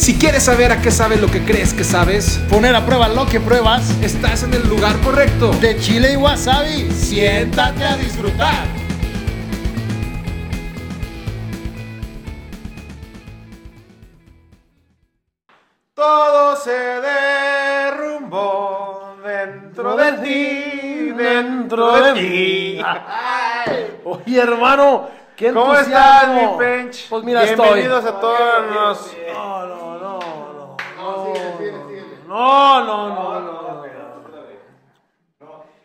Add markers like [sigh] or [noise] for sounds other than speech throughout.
Si quieres saber a qué sabes lo que crees que sabes, Poner a prueba lo que pruebas. estás en el lugar correcto. De chile y wasabi, siéntate a disfrutar. Todo se derrumbó dentro de ti, dentro de mí. [laughs] Oye, hermano, qué ¿Cómo estás, mi pench? Pues mira, Bienvenidos estoy. a todos los... No, no, no, no. No, no, no, no.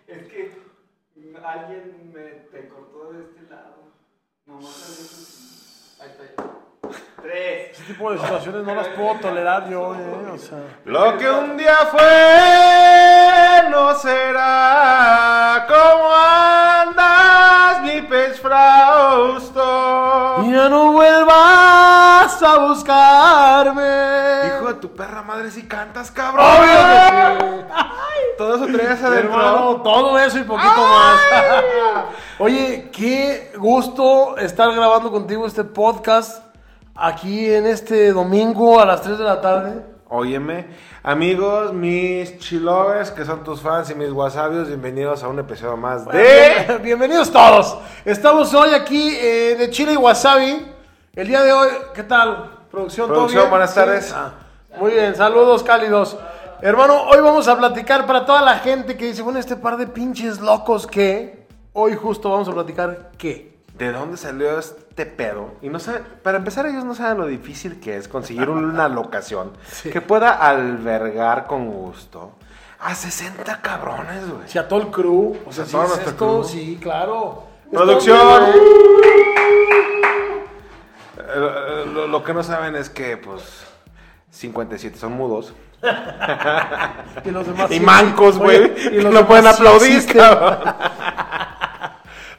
Es que alguien me te cortó de este lado. Nomás. Ahí está ya. Tres. Ese tipo de situaciones no las puedo tolerar yo, eh. O sea. Lo que un día fue no será. ¿Cómo Ya no vuelvas a buscarme. Hijo de tu perra madre, si cantas, cabrón. Obvio Todo eso traías adentro. Hermano, todo eso y poquito más. Oye, qué gusto estar grabando contigo este podcast aquí en este domingo a las 3 de la tarde. Óyeme, amigos, mis chilovers, que son tus fans y mis wasabios, bienvenidos a un episodio más de... [laughs] Bienvenidos todos. Estamos hoy aquí eh, de Chile y Wasabi. El día de hoy, ¿qué tal? Producción, ¿todo Producción, bien? buenas tardes. Ah, muy bien, saludos cálidos. Hermano, hoy vamos a platicar para toda la gente que dice, bueno, este par de pinches locos que hoy justo vamos a platicar qué. ¿De dónde salió este pedo? Y no saben, para empezar, ellos no saben lo difícil que es conseguir una locación [laughs] que pueda albergar con gusto a 60 cabrones, güey. Si a todo el crew, o sea, A si todo es nuestro esto, crew. sí, claro. Producción. Esto, Eh, Lo, lo que no saben es que, pues, 57 son mudos. [laughs] Y los demás Y mancos, güey. Y los No pueden aplaudir, cabrón.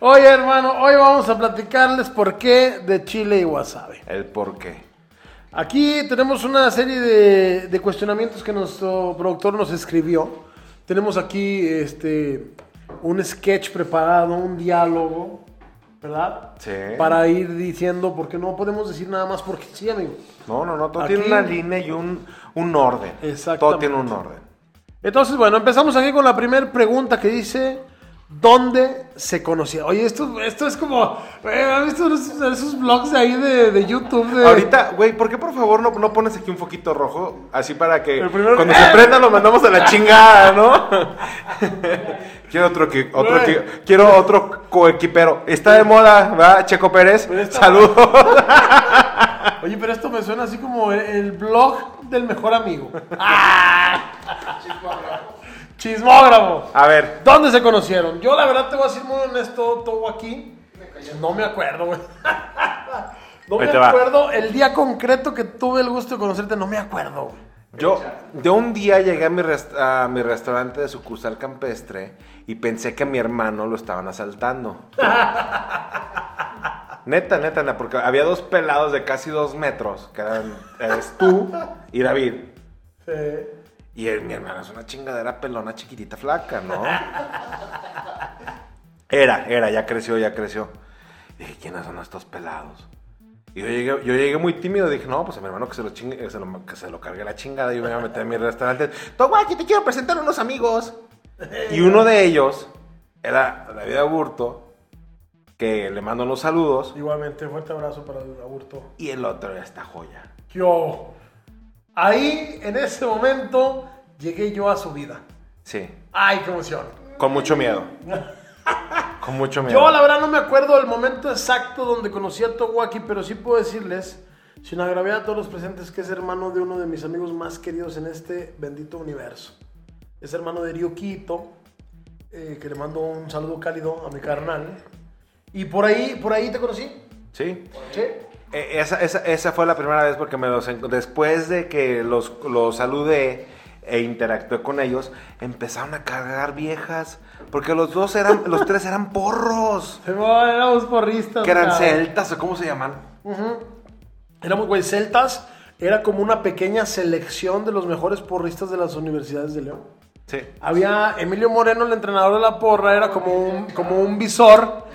Oye, hermano, hoy vamos a platicarles por qué de chile y wasabi. El por qué. Aquí tenemos una serie de, de cuestionamientos que nuestro productor nos escribió. Tenemos aquí este, un sketch preparado, un diálogo, ¿verdad? Sí. Para ir diciendo, porque no podemos decir nada más porque sí, amigo. No, no, no. Todo Aquí- tiene una línea y un, un orden. Exactamente. Todo tiene un orden. Entonces, bueno, empezamos aquí con la primera pregunta que dice, ¿dónde se conocía? Oye, esto, esto es como, eh, ¿has visto esos, esos vlogs de ahí de, de YouTube? De... Ahorita, güey, ¿por qué por favor no, no pones aquí un foquito rojo? Así para que primero- cuando se prenda lo mandamos a la [laughs] chingada, ¿no? [laughs] quiero otro, que, otro que- quiero otro coequipero. Está de moda, ¿verdad? Checo Pérez. Está- Saludos. [laughs] Oye, pero esto me suena así como el, el blog del mejor amigo. Chismógrafo. A ver, ¿Dónde se conocieron? Yo la verdad te voy a decir muy honesto, todo aquí. No me acuerdo, güey. [laughs] No Ahí me va. acuerdo el día concreto que tuve el gusto de conocerte, no me acuerdo, güey. yo de un día llegué a mi, rest- a mi restaurante de sucursal campestre y pensé que a mi hermano lo estaban asaltando. [laughs] Neta, neta, neta, porque había dos pelados de casi dos metros, que eran eres tú y David. Sí. Y el- mi hermano es una chingadera pelona, chiquitita, flaca, ¿no? Era, era, ya creció, ya creció. Dije, ¿quiénes son estos pelados? Y yo llegué, yo llegué muy tímido, dije, no, pues a mi hermano que se lo chingue, que se lo, que se lo cargue la chingada y yo me voy a meter en mi restaurante. Toma, aquí te quiero presentar unos amigos. Y uno de ellos era David Aburto, que le mando unos saludos, Igualmente, fuerte abrazo para aburto. y el otro era esta joya. Yo. Ahí, en ese momento, llegué yo a su vida. Sí, ¡Ay, qué emoción! con mucho miedo. [laughs] Con mucho miedo. Yo la verdad no me acuerdo del momento exacto donde conocí a Towaki, pero sí puedo decirles, sin agraviar a todos los presentes, que es hermano de uno de mis amigos más queridos en este bendito universo. Es hermano de Ryukito, eh, que le mando un saludo cálido a mi carnal. Y por ahí, por ahí te conocí. Sí. ¿Sí? Eh, Esa, esa, esa fue la primera vez porque me los después de que los, los saludé e interactué con ellos, empezaron a cargar viejas. Porque los dos eran, los tres eran porros. [laughs] Éramos porristas. Que eran cabrón. celtas o cómo se llaman. Éramos, güey, celtas. Era como una pequeña selección de los mejores porristas de las universidades de León. Sí. Había Emilio Moreno, el entrenador de la porra, era como un, como un visor.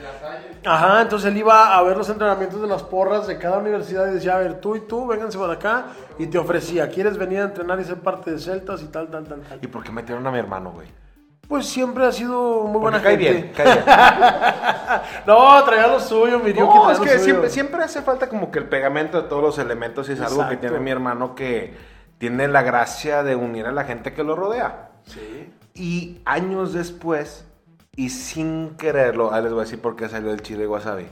Ajá, entonces él iba a ver los entrenamientos de las porras de cada universidad y decía, a ver, tú y tú, vénganse para acá. Y te ofrecía, ¿quieres venir a entrenar y ser parte de Celtas y tal, tal, tal, tal? ¿Y por qué metieron a mi hermano, güey? Pues siempre ha sido muy buena cae gente. bien, cae bien. [laughs] No, traía lo suyo, mi No, es que siempre, siempre hace falta como que el pegamento de todos los elementos y es algo que tiene mi hermano que tiene la gracia de unir a la gente que lo rodea. Sí. Y años después, y sin quererlo, ahí les voy a decir por qué salió el chile wasabi.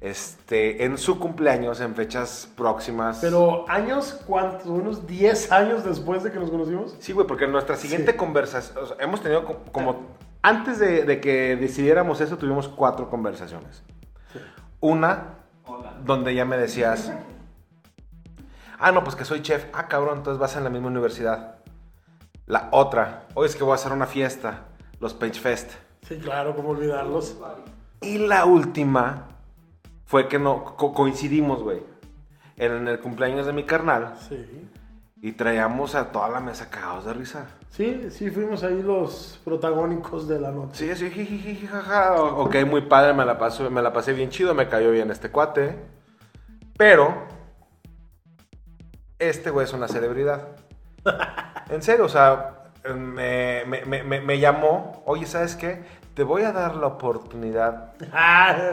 Este, en su cumpleaños, en fechas próximas. Pero años, ¿cuántos? Unos 10 años después de que nos conocimos. Sí, güey, porque en nuestra siguiente Sí. conversación, o sea, hemos tenido co- como, antes de, de que decidiéramos eso, tuvimos cuatro conversaciones. Una, Hola. donde ya me decías, ah, no, pues que soy chef. Ah, cabrón, entonces vas en la misma universidad. La otra, hoy es que voy a hacer una fiesta, los Page Fest. Sí, claro, cómo olvidarlos. Y la última fue que no co- coincidimos, güey, en el cumpleaños de mi carnal Sí. y traíamos a toda la mesa cagados de risa. Sí, sí, fuimos ahí los protagónicos de la noche. Sí, así, jijiji, jaja. Ok, muy padre, me la, paso, me la pasé bien chido, me cayó bien este cuate. Pero, este güey es una celebridad. [laughs] En serio, o sea, me, me- me- me- llamó, oye, ¿sabes qué? Te voy a dar la oportunidad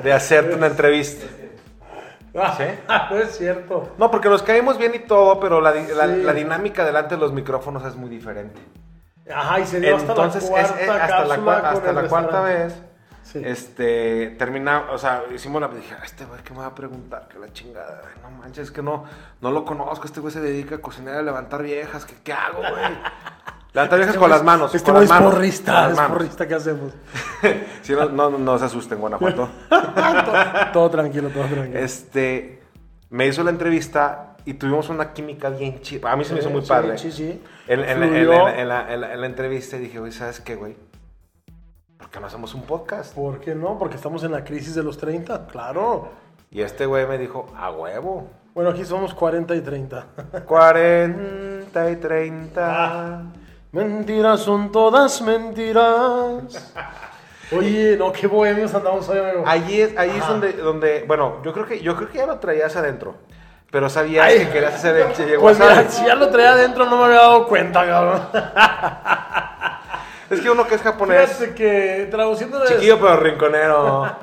de hacerte una entrevista. ¿Sí? no es cierto. No, porque nos caímos bien y todo, pero la, la- Sí. la dinámica delante de los micrófonos es muy diferente. Ajá, y se dio Entonces, hasta la cuarta es- hasta la, con hasta la cuarta vez, Sí. este, termina, o sea, hicimos la, dije, "Ah, este güey, ¿qué me va a preguntar? Que la chingada, no manches, es que no, no lo conozco, este güey se dedica a cocinar y a levantar viejas, ¿qué, qué hago, güey? [laughs] Levantar viejas con las manos, Este güey es manos. porrista, es porrista, ¿qué hacemos? [laughs] Sí, no, no, no se asusten, Guanajuato. todo, [laughs] todo tranquilo, todo tranquilo. este, me hizo la entrevista y tuvimos una química bien chida. A mí se me hizo muy Sí, padre. Sí, sí. En, en- en- Fluyó. en- en la, la- en la entrevista dije, güey, ¿sabes qué, güey? ¿Por qué no hacemos un podcast? ¿Por qué no? Porque estamos en la crisis de los 30, claro. Y este güey me dijo, a huevo. Bueno, aquí somos 40 y 30. 40 y 30. Mentiras son todas mentiras. [laughs] Oye, no, qué bohemios andamos hoy, amigo. Allí es, ahí es donde, donde, bueno, yo creo que, yo creo que ya lo traías adentro. Pero sabía Ay. que querías hacer el [laughs] che Pues mira, si ya lo traía adentro no me había dado cuenta, cabrón. [laughs] Es que uno que es japonés, Fíjate que traduciendo la, chiquillo pero rinconero.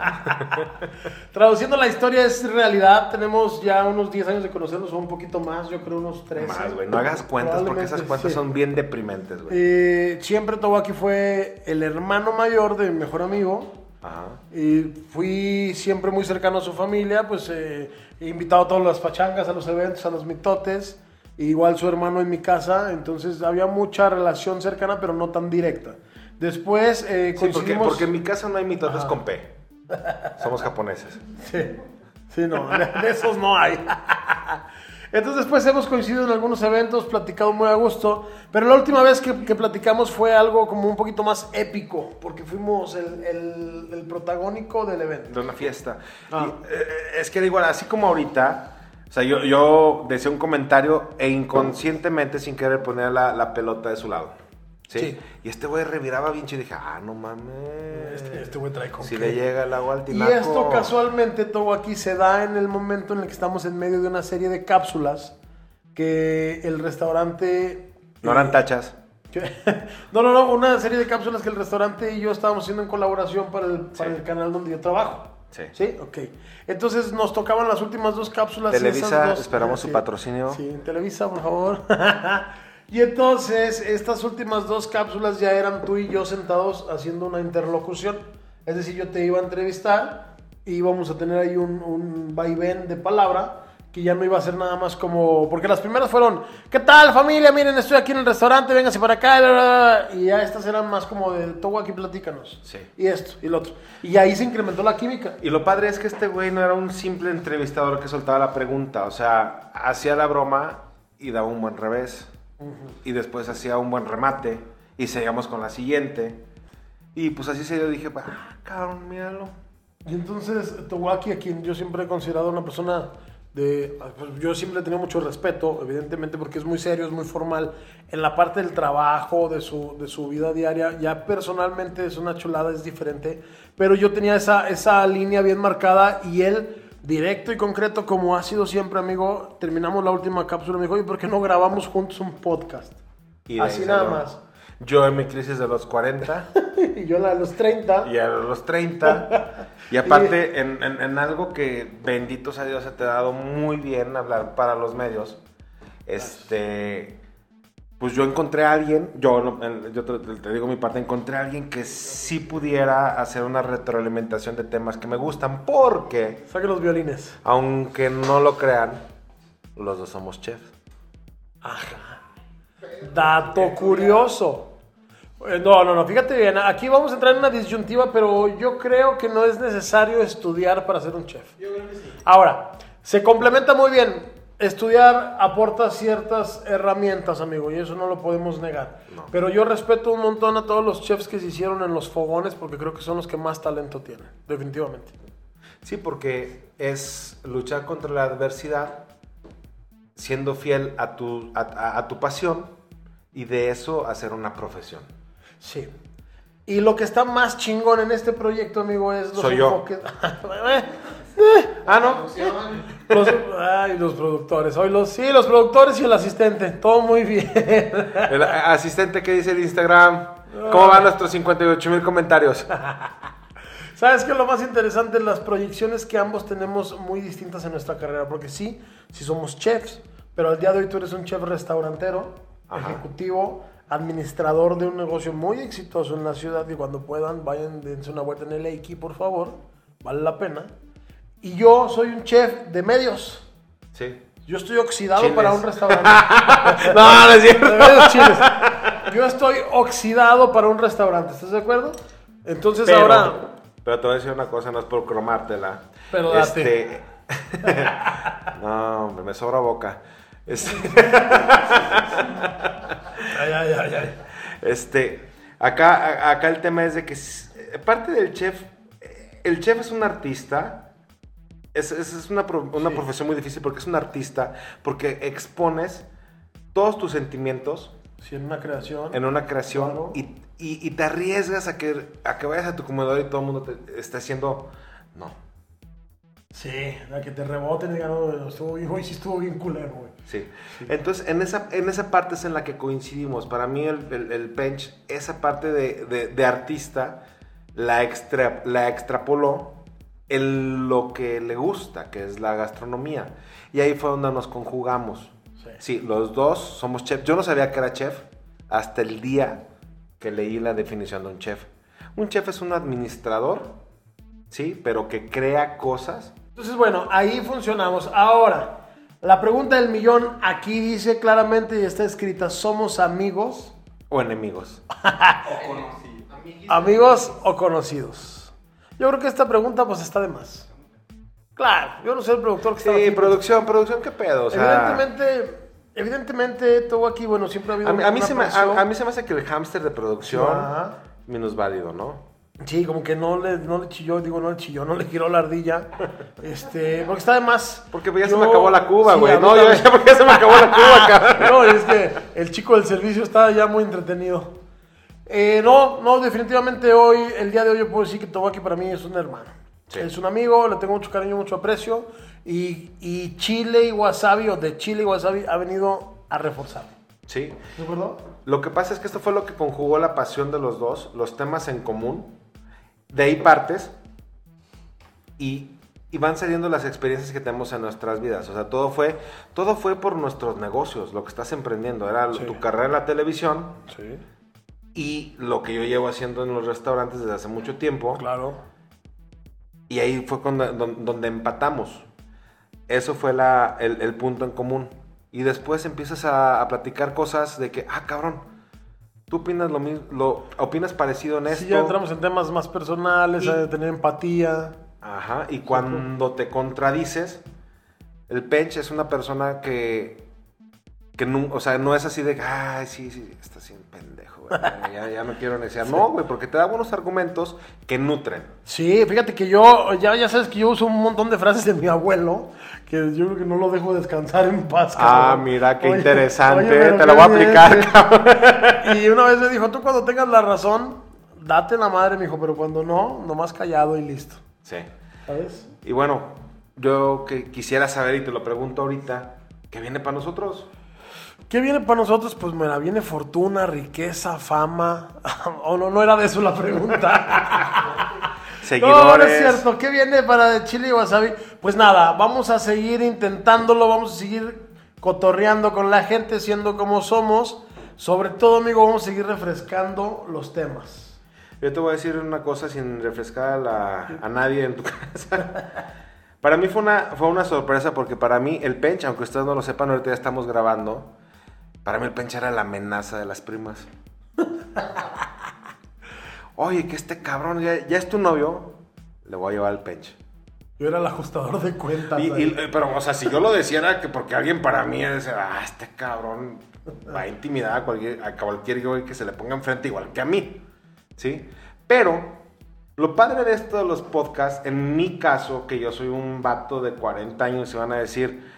[laughs] traduciendo la historia es realidad. Tenemos ya unos 10 años de conocernos, o un poquito más, yo creo unos 13. Más, güey, no hagas cuentas porque esas cuentas sí. son bien deprimentes, güey. Eh, siempre Towaki fue el hermano mayor de mi mejor amigo. Ajá. Y fui siempre muy cercano a su familia, pues eh, he invitado a todas las pachangas, a los eventos, a los mitotes. Igual su hermano en mi casa, entonces había mucha relación cercana, pero no tan directa. Después eh, Sí, porque, coincidimos... porque en mi casa no hay mitotes con P. Somos japoneses. Sí, sí, no, de, [laughs] de esos no hay. Entonces después hemos coincidido en algunos eventos, platicado muy a gusto, pero la última vez que, que platicamos fue algo como un poquito más épico, porque fuimos el, el- el protagónico del evento. de una fiesta. Ah. Y, eh, es que igual, así como ahorita, o sea, yo, yo decía un comentario e inconscientemente, sin querer, ponía la, la pelota de su lado. ¿sí? Sí. Y este güey reviraba bien chido y dije, ah, no mames. Este, este güey trae con Si qué. le llega el agua al Y tinaco. esto casualmente todo aquí se da en el momento en el que estamos en medio de una serie de cápsulas que el restaurante... No eran eh, tachas. que- [laughs] no, no, no, una serie de cápsulas que el restaurante y yo estábamos haciendo en colaboración para el, para Sí. el canal donde yo trabajo. Sí. Sí, ok. Entonces nos tocaban las últimas dos cápsulas. Televisa, esas dos- esperamos su patrocinio. Sí, Televisa, por favor. [laughs] y entonces estas últimas dos cápsulas ya eran tú y yo sentados haciendo una interlocución. Es decir, yo te iba a entrevistar y íbamos a tener ahí un, un vaivén de palabra que ya no iba a ser nada más como... Porque las primeras fueron, ¿qué tal familia? Miren, estoy aquí en el restaurante, vénganse para acá. bla, bla, bla". Y ya estas eran más como del todo aquí, platícanos. Sí. Y esto, y lo otro. Y ahí se incrementó la química. Y lo padre es que este güey no era un simple entrevistador que soltaba la pregunta. O sea, hacía la broma y daba un buen revés. Y después hacía un buen remate. Y seguíamos con la siguiente. Y pues así se dio. Dije, ah, cabrón, míralo. Y entonces Towaki, a quien yo siempre he considerado una persona de, pues, yo siempre he tenido mucho respeto, evidentemente, porque es muy serio, es muy formal, en la parte del trabajo, de su, de su vida diaria, ya personalmente es una chulada, es diferente, pero yo tenía esa, esa línea bien marcada y él, directo y concreto, como ha sido siempre, amigo, terminamos la última cápsula, me dijo, oye, ¿por qué no grabamos juntos un podcast? Y Así nada más. Yo en mi crisis de los 40 y [laughs] yo la de los 30. y a los 30. Y aparte, [laughs] en, en- en algo que bendito sea Dios se te ha dado muy bien hablar para los medios, este, pues yo encontré a alguien, yo, yo te, te digo mi parte, encontré a alguien que sí pudiera hacer una retroalimentación de temas que me gustan, porque, Saque los violines. aunque no lo crean, los dos somos chefs. Dato curioso. Eh, No, no, no, fíjate bien, aquí vamos a entrar en una disyuntiva, pero yo creo que no es necesario estudiar para ser un chef. Yo creo que sí. Ahora, se complementa muy bien. Estudiar aporta ciertas herramientas, amigo, y eso no lo podemos negar. Pero yo respeto un montón a todos los chefs que se hicieron en los fogones porque creo que son los que más talento tienen, definitivamente. Sí, porque es luchar contra la adversidad, siendo fiel a tu, a, a- a tu pasión y de eso hacer una profesión. Sí. Y lo que está más chingón en este proyecto, amigo, es los Soy yo. [laughs] Ah, no. Los, ay, los productores. Hoy los, sí, los productores y el asistente. Todo muy bien. [laughs] El asistente que dice el Instagram. ¿Cómo van nuestros 58 mil comentarios? [laughs] ¿Sabes qué lo más interesante? Las proyecciones que ambos tenemos muy distintas en nuestra carrera. Porque sí, sí somos chefs. Pero al día de hoy tú eres un chef restaurantero, Ajá. ejecutivo, administrador de un negocio muy exitoso en la ciudad. Y cuando puedan, vayan, dense una vuelta en el Eiki, por favor. Vale la pena. Y yo soy un chef de medios. Sí. Yo estoy oxidado Chiles. para un restaurante. [laughs] No, no es cierto. Yo estoy oxidado para un restaurante, ¿estás de acuerdo? Entonces Pero, ahora. pero te voy a decir una cosa, no es por cromártela. Pero date. Este, [laughs] no, me sobra boca. Este, Ay, ay, ay, ay. Este, acá, acá el tema es de que eh, parte del chef, eh, el chef es un artista, es, es- es una, una Sí. profesión muy difícil porque es un artista, porque expones todos tus sentimientos Si en una creación. en una creación Claro. y, y- y te arriesgas a que, a que vayas a tu comedor y todo el mundo te esté haciendo, no, Sí, la que te reboten "Oh, estuvo bien, hoy sí estuvo bien culero, güey. Sí. Entonces, en esa, en esa parte es en la que coincidimos. Para mí, el, el, el Pench, esa parte de, de- de artista, la, extra, la extrapoló en lo que le gusta, que es la gastronomía. Y ahí fue donde nos conjugamos. Sí. Sí, los dos somos chefs. Yo no sabía que era chef hasta el día que leí la definición de un chef. Un chef es un administrador, sí, pero que crea cosas. Entonces, bueno, ahí funcionamos. Ahora, la pregunta del millón aquí dice claramente y está escrita: ¿somos amigos? O enemigos. O. ¿Amigos o conocidos? Yo creo que esta pregunta, pues, está de más. Claro, yo no soy el productor que está Sí, producción, producción, ¿qué pedo? O sea, evidentemente, evidentemente, todo aquí, bueno, siempre ha habido A mí, a mí una se me, a, a mí se me hace que el hámster de producción menos válido, ¿no? Sí, como que no le, no le chilló, digo, no le chilló, no le giró la ardilla. Este, porque está de más. Porque ya se Yo- me acabó la cuba, güey. no, ya, también. ya porque ya se me acabó la cuba, [laughs] cabrón. No, es que el chico del servicio está ya muy entretenido. Eh, no, no, definitivamente hoy, el día de hoy yo puedo decir que Tobaki para mí es un hermano. Sí. Es un amigo, le tengo mucho cariño, mucho aprecio. Y, y chile y wasabi, o de chile y wasabi, ha venido a reforzarme. Sí. ¿De acuerdo? Lo que pasa es que esto fue lo que conjugó la pasión de los dos, los temas en común. De ahí partes. Y, y van saliendo las experiencias que tenemos en nuestras vidas. O sea, todo fue, todo fue por nuestros negocios, lo que estás emprendiendo. Era Sí. tu carrera en la televisión Sí. y lo que yo llevo haciendo en los restaurantes desde hace mucho tiempo. Claro. Y ahí fue cuando, don- donde empatamos. Eso fue la- el, el punto en común. Y después empiezas a, a platicar cosas de que, ah, cabrón, tú opinas lo mismo, lo, opinas parecido en esto. Sí, ya entramos en temas más personales, Y- a tener empatía. Ajá, y cuando te contradices, el Pench es una persona que que no, o sea, no es así de, ay, sí, sí, está así un pendejo, güey. [laughs] Ya, ya no quiero decir, no, güey, porque te da buenos argumentos que nutren. Sí, fíjate que yo, ya, ya sabes que yo uso un montón de frases de mi abuelo, que yo creo que no lo dejo descansar en paz. Ah, cabrón. mira, qué Oye, interesante, oye, te lo voy a aplicar, sí. cabrón. [laughs] Y una vez me dijo, tú cuando tengas la razón, date la madre, me dijo, pero cuando no, nomás callado y listo. Sí. ¿Sabes? Y bueno, yo que quisiera saber y te lo pregunto ahorita, ¿qué viene para nosotros? ¿Qué viene para nosotros? Pues mira, viene fortuna, riqueza, fama. [laughs] o no, no era de eso la pregunta. [laughs] Seguidores. No, no es cierto. ¿Qué viene para de Chile y Wasabi? Pues nada, vamos a seguir intentándolo, vamos a seguir cotorreando con la gente, siendo como somos. Sobre todo, amigo, vamos a seguir refrescando los temas. Yo te voy a decir una cosa sin refrescar a, la- a nadie en tu [laughs] casa. Para mí fue una, fue una sorpresa porque para mí el Pench, aunque ustedes no lo sepan, ahorita ya estamos grabando. Para mí el Pench era la amenaza de las primas. [laughs] Oye, que este cabrón ya, ya es tu novio, le voy a llevar al Pench. Yo era el ajustador de cuentas. Y- pero, o sea, si yo lo decía era que porque alguien para mí es, ah, este cabrón va a intimidar a cualquier, a cualquier güey que se le ponga enfrente igual que a mí, ¿sí? Pero, lo padre de esto de los podcasts, en mi caso, que yo soy un vato de 40 años, se van a decir,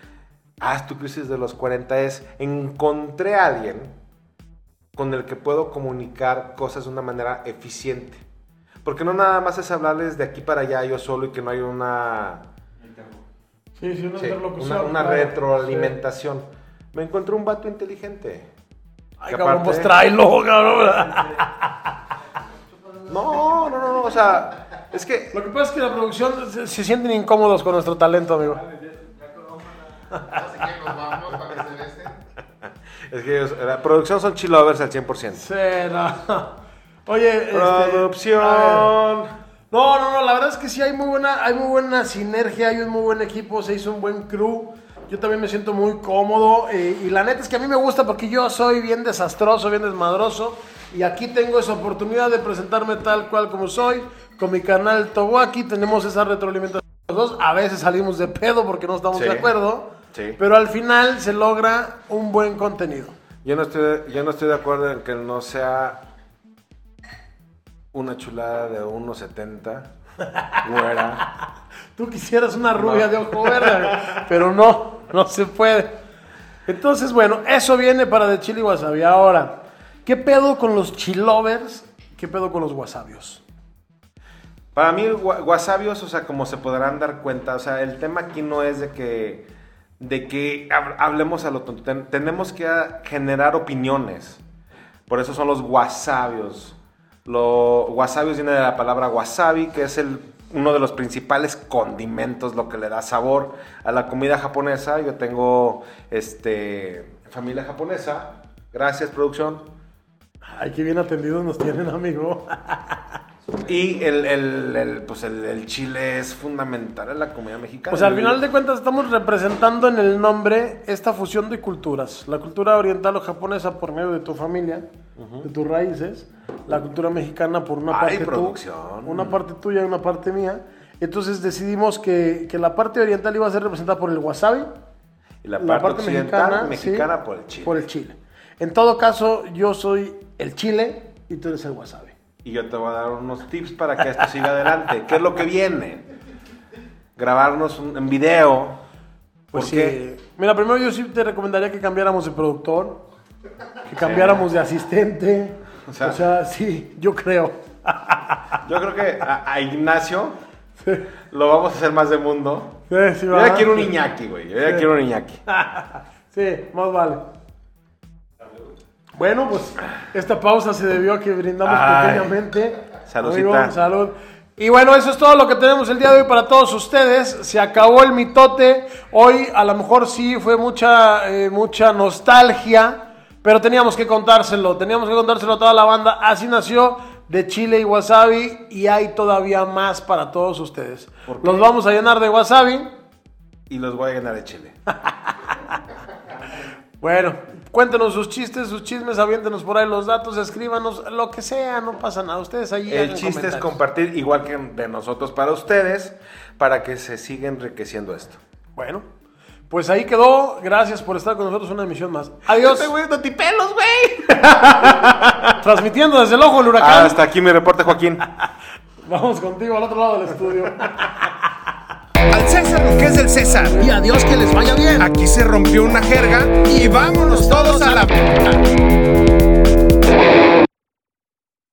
ah, tu crisis de los 40 es, encontré a alguien con el que puedo comunicar cosas de una manera eficiente. Porque no nada más es hablarles de aquí para allá yo solo y que no hay una... Sí, sí, una Sí, una, una claro. retroalimentación. Me encontré un vato inteligente. Ay, Que cabrón, aparte- pues tráelo, cabrón. No, no, no, no, o sea, es que Lo que pasa es que la producción se, se sienten incómodos con nuestro talento, amigo. Así que nos vamos para que se besen. es que ellos- la producción son chilovers al 100%. Sí, no. [laughs] Oye, este, Producción. ver. No, no, no, la verdad es que sí hay muy buena, hay muy buena sinergia, hay un muy buen equipo, se hizo un buen crew. Yo también me siento muy cómodo eh, y la neta es que a mí me gusta porque yo soy bien desastroso, bien desmadroso y aquí tengo esa oportunidad de presentarme tal cual como soy con mi canal Towaki, tenemos esa retroalimentación los dos, a veces salimos de pedo porque no estamos Sí. de acuerdo, Sí. pero al final se logra un buen contenido. Yo no estoy, yo no estoy de acuerdo en que no sea una chulada de 1.70, güera. [laughs] Tú quisieras una rubia de ojo verde, pero no, no se puede. Entonces, bueno, eso viene para de chile y wasabi. Ahora, ¿qué pedo con los chilovers? ¿Qué pedo con los wasabios? Para mí, wasabios, o sea, como se podrán dar cuenta, o sea, el tema aquí no es de que, de que hab- hablemos a lo tonto. Ten- tenemos que generar opiniones. Por eso son los wasabios. Lo, wasabios viene de la palabra wasabi, que es el, uno de los principales condimentos, lo que le da sabor a la comida japonesa. Yo tengo este, familia japonesa. Gracias, producción. Ay, qué bien atendidos nos tienen, amigo. [laughs] Y el, el- el, pues el, el chile es fundamental en la comida mexicana. O sea, al final de cuentas estamos representando en el nombre esta fusión de culturas. La cultura oriental o japonesa por medio de tu familia, de tus raíces. La cultura mexicana por una Ay, parte producción. tú, una parte tuya y una parte mía. Entonces decidimos que, que la parte oriental iba a ser representada por el wasabi. Y la parte, occidental, mexicana, sí, por el chile. Por el chile. En todo caso, yo soy el chile y tú eres el wasabi. Y yo te voy a dar unos tips para que esto siga adelante. ¿Qué es lo que viene? Grabarnos un, en video. Pues sí. Mira, primero yo sí te recomendaría que cambiáramos de productor, que cambiáramos de asistente. O O sea- sea, sí, yo creo. yo creo que a, a Ignacio lo vamos a hacer más de mundo. Sí, Yo ya quiero un Iñaki, güey. Yo ya quiero un Iñaki. [laughs] Sí, más vale. Bueno, pues esta pausa se debió a que brindamos Ay. pequeñamente. Saludcita. Amigo, salud. Y bueno, eso es todo lo que tenemos el día de hoy para todos ustedes. Se acabó el mitote. Hoy a lo mejor sí fue mucha, eh, mucha nostalgia, pero teníamos que contárselo. Teníamos que contárselo a toda la banda. Así nació de chile y wasabi y hay todavía más para todos ustedes. Los vamos a llenar de wasabi. Y los voy a llenar de chile. [laughs] Bueno, cuéntenos sus chistes, sus chismes, aviéntenos por ahí los datos, escríbanos, lo que sea, no pasa nada. Ustedes ahí El chiste es compartir, igual que de nosotros para ustedes, para que se siga enriqueciendo esto. Bueno, Pues ahí quedó. Gracias por estar con nosotros una emisión más. Adiós. Este güey, no te pelos, güey. [laughs] Transmitiendo desde el ojo Ah, huracán. hasta aquí mi reporte, Joaquín. [laughs] Vamos contigo al otro lado del estudio. [laughs] Al César lo que es del César. Y adiós, que les vaya bien. Aquí se rompió una jerga y vámonos todos a la...